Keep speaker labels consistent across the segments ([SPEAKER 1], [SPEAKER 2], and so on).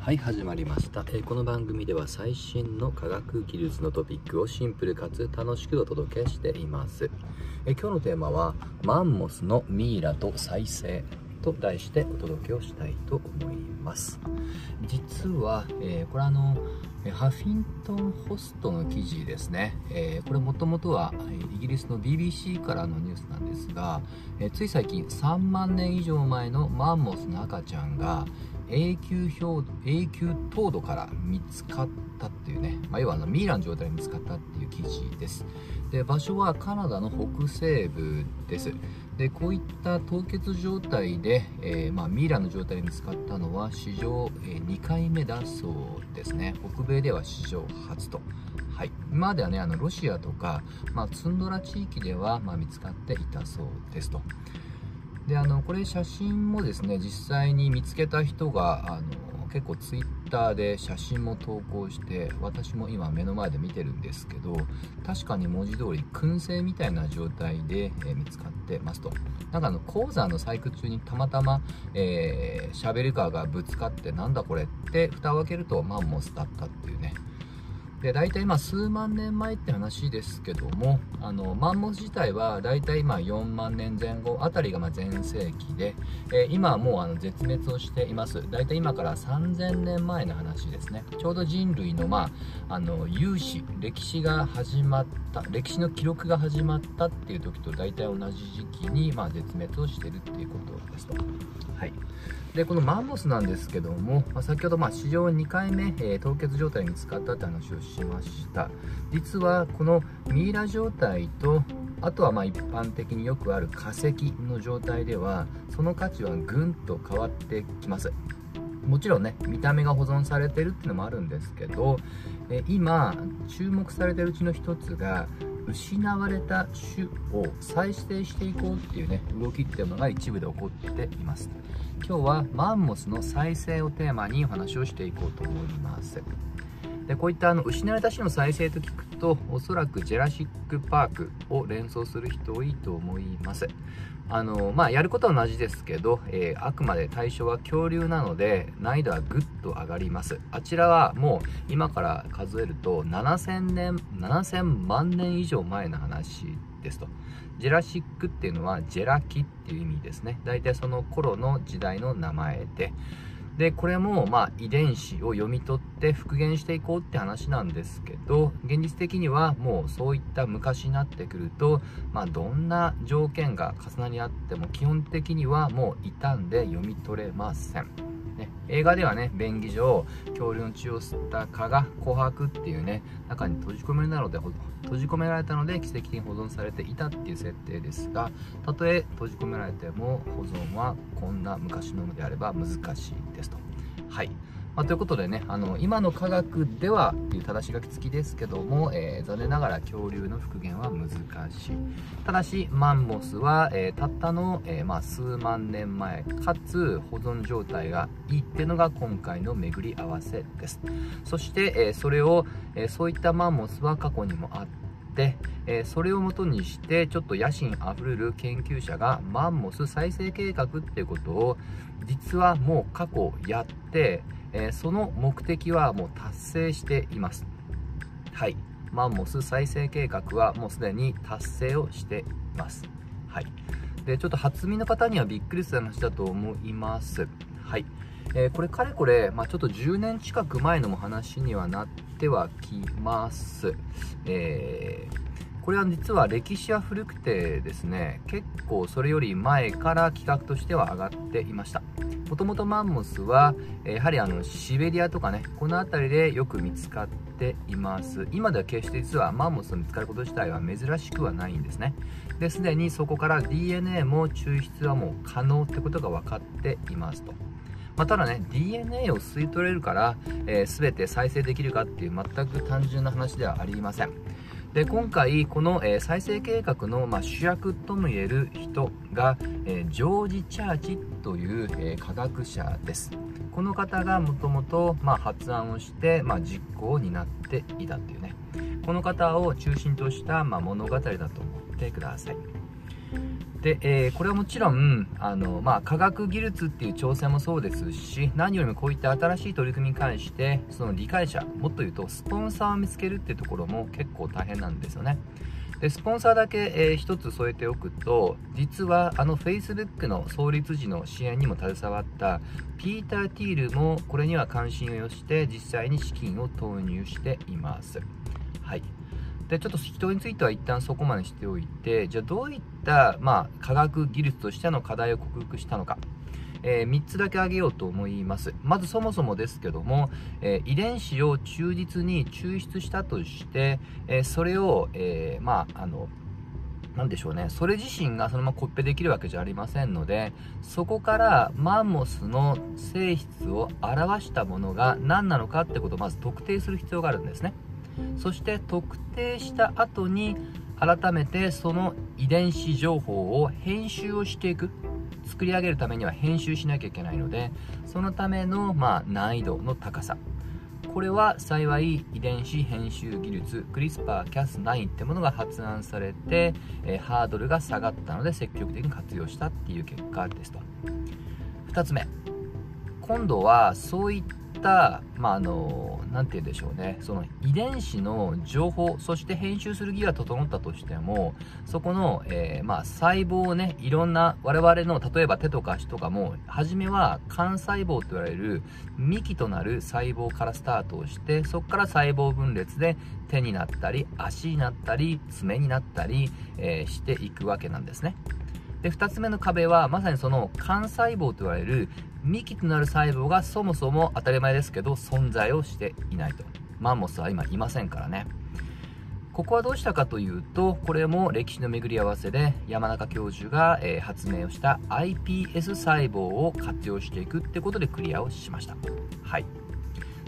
[SPEAKER 1] はい始まりました、えーこの番組では最新の科学技術のトピックをシンプルかつ楽しくお届けしています、えー今日のテーマはマンモスのミイラと再生と題してお届けをしたいと思います。実は、えーこれあのハフィントン・ホストの記事ですね、えーこれもともとはイギリスの BBC からのニュースなんですが、えーつい最近3万年以上前のマンモスの赤ちゃんが永久氷永久凍土から見つかったっていうね、まあ、要はあのミイラの状態で見つかったっていう記事です。で場所はカナダの北西部です。でこういった凍結状態で、えーまあ、ミイラの状態で見つかったのは史上、え2回目だそうですね。北米では史上初と。はい、今まではねあのロシアとか、まあ、ツンドラ地域では、ま、見つかっていたそうですと。であのこれ写真もですね実際に見つけた人があの結構ツイッターで写真も投稿して私も今目の前で見てるんですけど確かに文字通り燻製みたいな状態で、えー見つかってますと。なんかあの鉱山の採掘中にたまたま、えーシャベルカーがぶつかってなんだこれって蓋を開けるとマンモスだったっていうね。で大体まあ数万年前って話ですけどもあのマンモス自体は大体まあ4万年前後あたりがまあ全盛期で、えー今はもうあの絶滅をしています。大体今から3000年前の話ですね。ちょうど人類のまああの有史歴史が始まった歴史の記録が始まったっていう時と大体同じ時期にま絶滅をしてるっていうことですとはい。でこのマンモスなんですけども、まあ先ほどまあ史上2回目、えー凍結状態に見つかったって話をしました。実はこのミイラ状態とあとはまあ一般的によくある化石の状態ではその価値はぐんと変わってきます。もちろんね見た目が保存されてるっていうのもあるんですけど、え今注目されてるうちの一つが失われた種を再生していこうっていうね動きっていうのが一部で起こっています。今日はマンモスの再生をテーマにお話をしていこうと思います。でこういったあの失われた種の再生と聞くとおそらくジェラシック・パークを連想する人多いと思います。あのまあやることは同じですけど、えーあくまで対象は恐竜なので難易度はぐっと上がります。あちらはもう今から数えると7000年7000万年以上前の話ですと。ジェラシックっていうのはジェラ紀っていう意味ですね。大体その頃の時代の名前で。でこれもまあ遺伝子を読み取って復元していこうって話なんですけど現実的にはもうそういった昔になってくると、まあ、どんな条件が重なり合っても基本的にはもう傷んで読み取れません。ね、映画ではね便宜上恐竜の血を吸った蚊が琥珀っていうね中に閉じ込められたので閉じ込められたので奇跡的に保存されていたっていう設定ですがたとえ閉じ込められても保存はこんな昔のものであれば難しいですと。はい。まあ、ということでねあの今の科学ではっていう正し書き付きですけども、えー残念ながら恐竜の復元は難しい。ただしマンモスは、えーたったの、えーまあ、数万年前かつ保存状態がいいっていうのが今回の巡り合わせです。そして、えそれを、えそういったマンモスは過去にもあってえーそれをもとにしてちょっと野心あふれる研究者がマンモス再生計画っていうことを実はもう過去やって、えその目的はもう達成しています。はい。マンモス再生計画はもうすでに達成をしています。はい。でちょっと初見の方にはびっくりする話だと思います。はい。えーこれかれこれ、まあ、ちょっと10年近く前のも話にはなってはきます、えーこれは実は歴史は古くてですね結構それより前から企画としては上がっていました。もともとマンモスはやはりあのシベリアとかねこの辺りでよく見つかっています。今では決して実はマンモスの見つかること自体は珍しくはないんですね。ですでにそこから DNA も抽出はもう可能ってことが分かっていますと。まあ、ただね DNA を吸い取れるから、えー全て再生できるかっていう全く単純な話ではありません。で今回この、えー再生計画の、まあ、主役ともいえる人が、えージョージ・チャーチという、えー科学者です。この方がもともと発案をして、まあ、実行を担っていたっていうね。この方を中心とした、まあ、物語だと思ってください。で、えー、これはもちろん、あの、まあ、科学技術っていう挑戦もそうですし、何よりもこういった新しい取り組みに関して、その理解者、もっと言うと、スポンサーを見つけるっていうところも結構大変なんですよね。で、スポンサーだけ、えー、つ添えておくと、実はあの Facebook の創立時の支援にも携わったピーター・ティールもこれには関心を寄して実際に資金を投入しています。はい。でちょっと人については一旦そこまでしておいてじゃあどういった、まあ、科学技術としての課題を克服したのか、えー、3つだけ挙げようと思いますまずそもそもですけども、えー、遺伝子を忠実に抽出したとして、えー、それを、えまああのなでしょうね。それ自身がそのままコッペできるわけじゃありませんので、そこからマンモスの性質を表したものが何なのかってことをまず特定する必要があるんですね。そして特定した後に改めてその遺伝子情報を編集をしていく。作り上げるためには編集しなきゃいけないのでそのための、まあ、難易度の高さ。これは幸い遺伝子編集技術 CRISPR-Cas9 ってものが発案されて、え、ハードルが下がったので積極的に活用したっていう結果ですと。2つ目。今度はそういった、まあ、あの、なて言うんでしょうね、その遺伝子の情報、そして編集する技が整ったとしても、そこの、えー、まあ、細胞をね、いろんな、我々の、例えば手とか足とかも、初めは幹細胞と言われる幹となる細胞からスタートをして、そこから細胞分裂で手になったり、足になったり、爪になったり、えー、していくわけなんですね。で、2つ目の壁は、まさにその幹細胞と言われる幹となる細胞がそもそも当たり前ですけど存在をしていないと。マンモスは今いませんからね。ここはどうしたかというと、これも歴史の巡り合わせで山中教授が、えー、発明をした iPS 細胞を活用していくってことでクリアをしました。はい。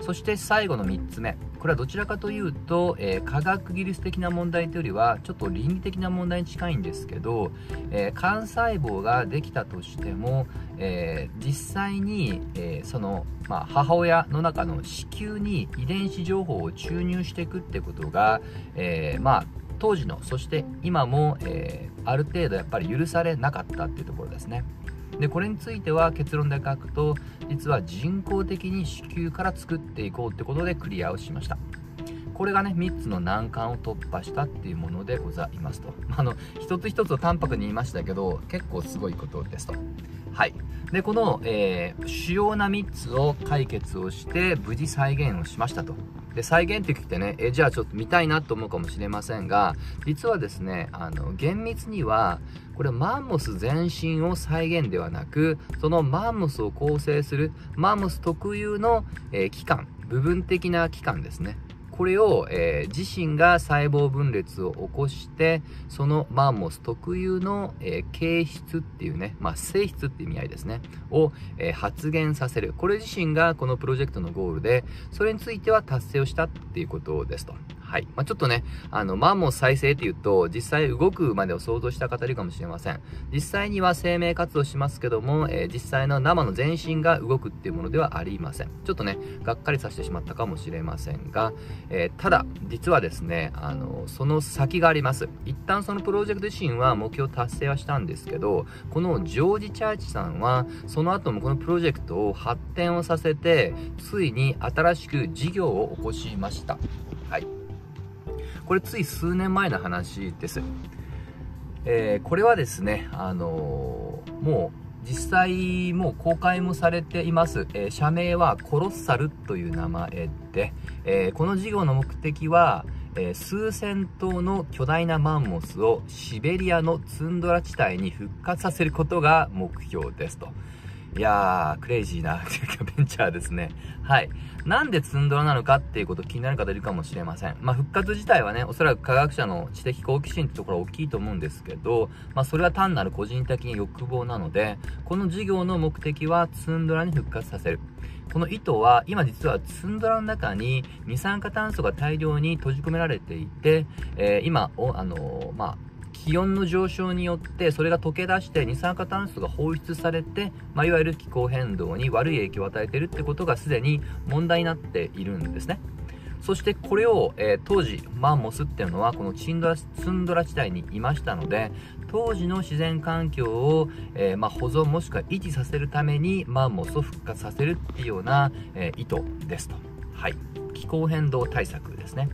[SPEAKER 1] そして最後の3つ目。これはどちらかというと、えー、科学技術的な問題というよりは、ちょっと倫理的な問題に近いんですけど、えー、幹細胞ができたとしても、えー、実際に、えその、まあ、母親の中の子宮に遺伝子情報を注入していくってことが、えまあ、当時の、そして今も、えある程度やっぱり許されなかったっていうところですね。でこれについては結論で書くと実は人工的に子宮から作っていこうってことでクリアをしました。これがね3つの難関を突破したっていうものでございますと。あの一つ一つを淡白に言いましたけど結構すごいことですと。はい。でこの、えー、主要な3つを解決をして無事再現をしましたと。で、再現って聞いてね、え、じゃあちょっと見たいなと思うかもしれませんが、実はですね、あの、厳密には、これマンモス全身を再現ではなく、そのマンモスを構成する、マンモス特有の、えー、器官、部分的な器官ですね。これを、えー、自身が細胞分裂を起こして、そのマンモス特有の、えー、形質っていうね、まあ、性質っていう意味合いですね、を、えー、発現させる。これ自身がこのプロジェクトのゴールで、それについては達成をしたっていうことですと。はい。まあ、ちょっとね、あの、マンモス再生って言うと、実際動くまでを想像した方いるかもしれません。実際には生命活動しますけども、えー、実際の生の全身が動くっていうものではありません。ちょっとね、がっかりさせてしまったかもしれませんが、えー、ただ、実はですね、あの、その先があります。一旦そのプロジェクト自身は目標達成はしたんですけど、このジョージ・チャーチさんは、その後もこのプロジェクトを発展をさせて、ついに新しく事業を起こしました。はい。これつい数年前の話です。えー、これはですね、あのー、もう実際もう公開もされています。えー、社名はコロッサルという名前で、えこの事業の目的は、え数千頭の巨大なマンモスをシベリアのツンドラ地帯に復活させることが目標ですと。いやー、クレイジーな ベンチャーですね。はい。なんでツンドラなのかっていうこと気になる方いるかもしれません。まあ、復活自体はね、おそらく科学者の知的好奇心ってところは大きいと思うんですけど、まあ、それは単なる個人的に欲望なので、この事業の目的はツンドラに復活させる。この糸は、今実はツンドラの中に二酸化炭素が大量に閉じ込められていて、えー、今、おあのー、まあ、気温の上昇によってそれが溶け出して二酸化炭素が放出されて、まあ、いわゆる気候変動に悪い影響を与えているってことがすでに問題になっているんですね。そしてこれを、えー、当時マンモスっていうのはこのチンドラツンドラ地帯にいましたので当時の自然環境を、えー、まあ、保存もしくは維持させるためにマンモスを復活させるっていうような、え意図ですと。はい。気候変動対策ですね。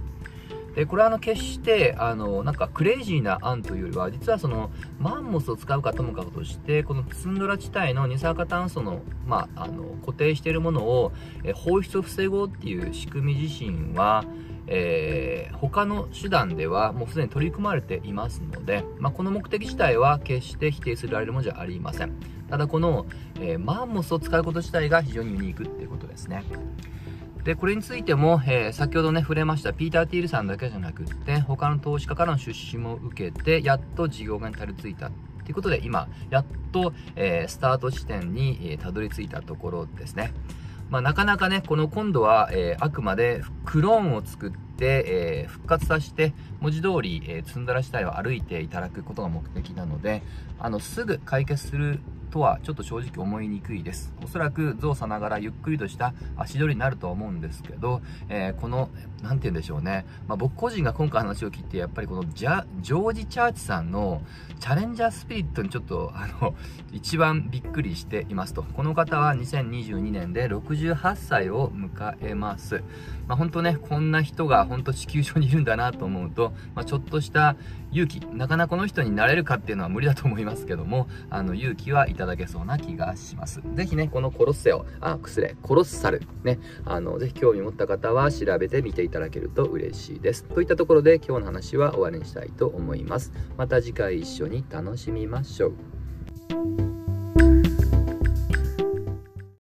[SPEAKER 1] でこれはあの決してあのなんかクレイジーな案というよりは実はそのマンモスを使うかともかくとしてこのツンドラ地帯の二酸化炭素の,、まあ、あの固定しているものをえ放出を防ごうっていう仕組み自身はえー、他の手段ではもうすでに取り組まれていますので、まあ、この目的自体は決して否定するられるものじゃありません。ただこの、えー、マンモスを使うこと自体が非常にユニークっていうことですね。で、これについても、えー、先ほどね、触れましたピーター・ティールさんだけじゃなくって、他の投資家からの出資も受けて、やっと事業化にたどり着いた。ということで、今、やっと、えー、スタート地点に、えー、たどり着いたところですね。まあ、なかなかね、この今度は、えー、あくまでクローンを作って、えー、復活させて、文字通り、えー、積んだら自体を歩いていただくことが目的なので、あの、すぐ解決するとはちょっと正直思いにくいです。おそらく造作ながらゆっくりとした足取りになると思うんですけど、えー、この、なんて言うんでしょうね。まあ、僕個人が今回話を聞いて、やっぱりこのジャ、ジョージ・チャーチさんのチャレンジャースピリットにちょっと、あの、一番びっくりしていますと。この方は2022年で68歳を迎えます。まあ、本当ね、こんな人が本当地球上にいるんだなと思うと、まあ、ちょっとした勇気、なかなかこの人になれるかっていうのは無理だと思いますけども、あの、勇気はいただけそうな気がします。ぜひね、このコロッセオ、あ、くすれ、コロッサル、ね、あの、ぜひ興味持った方は調べてみていただけると嬉しいです。といったところで今日の話は終わりにしたいと思います。また次回一緒に楽しみましょう。